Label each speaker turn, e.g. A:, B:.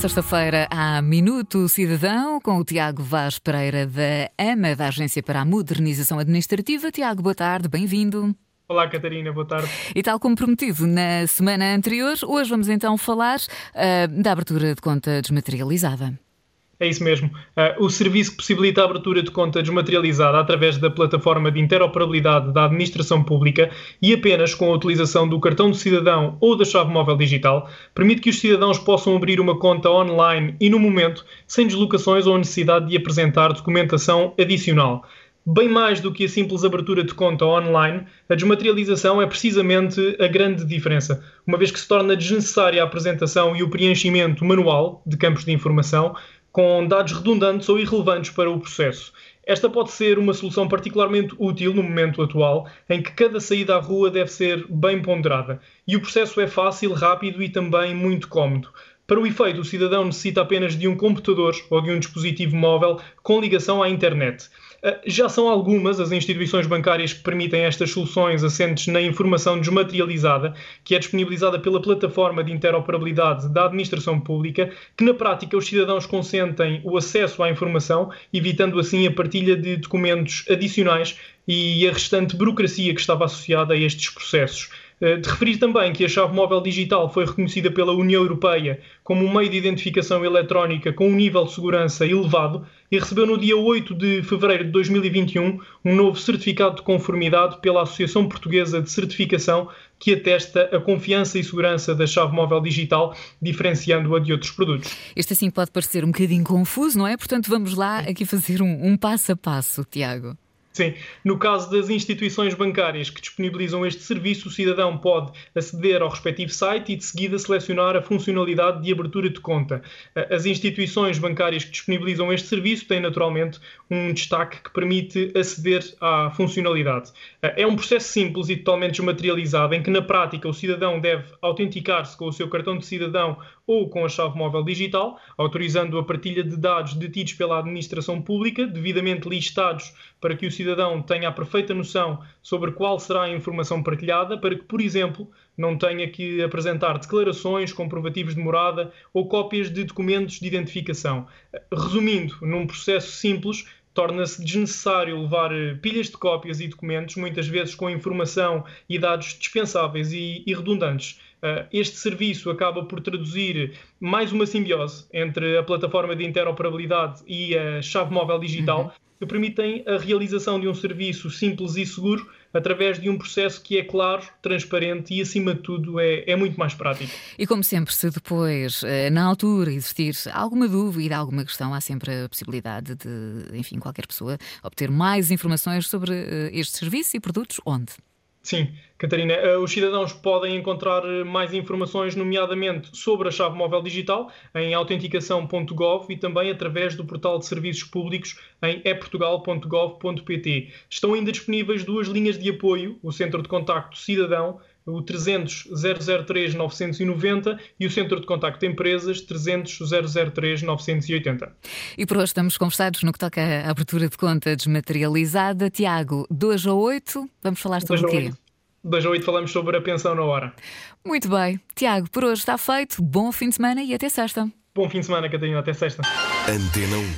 A: Sexta-feira há Minuto Cidadão com o Tiago Vaz Pereira da AMA, da Agência para a Modernização Administrativa. Tiago, boa tarde, bem-vindo.
B: Olá, Catarina, boa tarde.
A: E tal como prometido na semana anterior, hoje vamos então falar uh, da abertura de conta desmaterializada.
B: É isso mesmo. Uh, o serviço que possibilita a abertura de conta desmaterializada através da plataforma de interoperabilidade da administração pública e apenas com a utilização do cartão do cidadão ou da chave móvel digital, permite que os cidadãos possam abrir uma conta online e no momento, sem deslocações ou necessidade de apresentar documentação adicional. Bem mais do que a simples abertura de conta online, a desmaterialização é precisamente a grande diferença, uma vez que se torna desnecessária a apresentação e o preenchimento manual de campos de informação, com dados redundantes ou irrelevantes para o processo. Esta pode ser uma solução particularmente útil no momento atual, em que cada saída à rua deve ser bem ponderada e o processo é fácil, rápido e também muito cómodo. Para o efeito, o cidadão necessita apenas de um computador ou de um dispositivo móvel com ligação à internet. Ah, já são algumas as instituições bancárias que permitem estas soluções assentes na informação desmaterializada, que é disponibilizada pela plataforma de interoperabilidade da administração pública, que na prática os cidadãos consentem o acesso à informação, evitando assim a partilha de documentos adicionais e a restante burocracia que estava associada a estes processos. Eh, de referir também que a chave móvel digital foi reconhecida pela União Europeia como um meio de identificação eletrónica com um nível de segurança elevado e recebeu no dia 8 de fevereiro de 2021 um novo certificado de conformidade pela Associação Portuguesa de Certificação que atesta a confiança e segurança da chave móvel digital, diferenciando-a de outros produtos.
A: Este assim pode parecer um bocadinho confuso, não é? Portanto, vamos lá aqui fazer um, um passo a passo, Tiago.
B: Sim, no caso das instituições bancárias que disponibilizam este serviço, o cidadão pode aceder ao respectivo site e de seguida selecionar a funcionalidade de abertura de conta. As instituições bancárias que disponibilizam este serviço têm naturalmente um destaque que permite aceder à funcionalidade. É um processo simples e totalmente desmaterializado em que na prática o cidadão deve autenticar-se com o seu cartão de cidadão ou com a chave móvel digital, autorizando a partilha de dados detidos pela administração pública, devidamente listados para que o cidadão tenha a perfeita noção sobre qual será a informação partilhada, para que, por exemplo, não tenha que apresentar declarações, comprovativos de morada ou cópias de documentos de identificação. Resumindo, num processo simples, torna-se desnecessário levar eh, pilhas de cópias e documentos, muitas vezes com informação e dados dispensáveis e, e redundantes. Uh, este serviço acaba por traduzir mais uma simbiose entre a plataforma de interoperabilidade e a chave móvel digital, uhum que permitem a realização de um serviço simples e seguro através de um processo que é claro, transparente e, acima de tudo, é, é muito mais prático.
A: E como sempre, se depois, eh, na altura, existir alguma dúvida, alguma questão, há sempre a possibilidade de, enfim, qualquer pessoa obter mais informações sobre eh, este serviço e produtos onde?
B: Sim, Catarina, eh, os cidadãos podem encontrar eh, mais informações, nomeadamente sobre a chave móvel digital, em autenticação.gov e também através do portal de serviços públicos em eportugal.gov.pt. Estão ainda disponíveis duas linhas de apoio: o Centro de Contacto Cidadão, o 300 003 990 e o Centro de Contacto de Empresas 300 003 980.
A: E por hoje estamos conversados no que toca à abertura de conta desmaterializada. Tiago, 2 a 8, vamos falar sobre o quê?
B: 2 a 8 falamos sobre a pensão na hora.
A: Muito bem. Tiago, por hoje está feito. Bom fim de semana e até sexta.
B: Bom fim de semana, Catarina. Até sexta. Antena 1.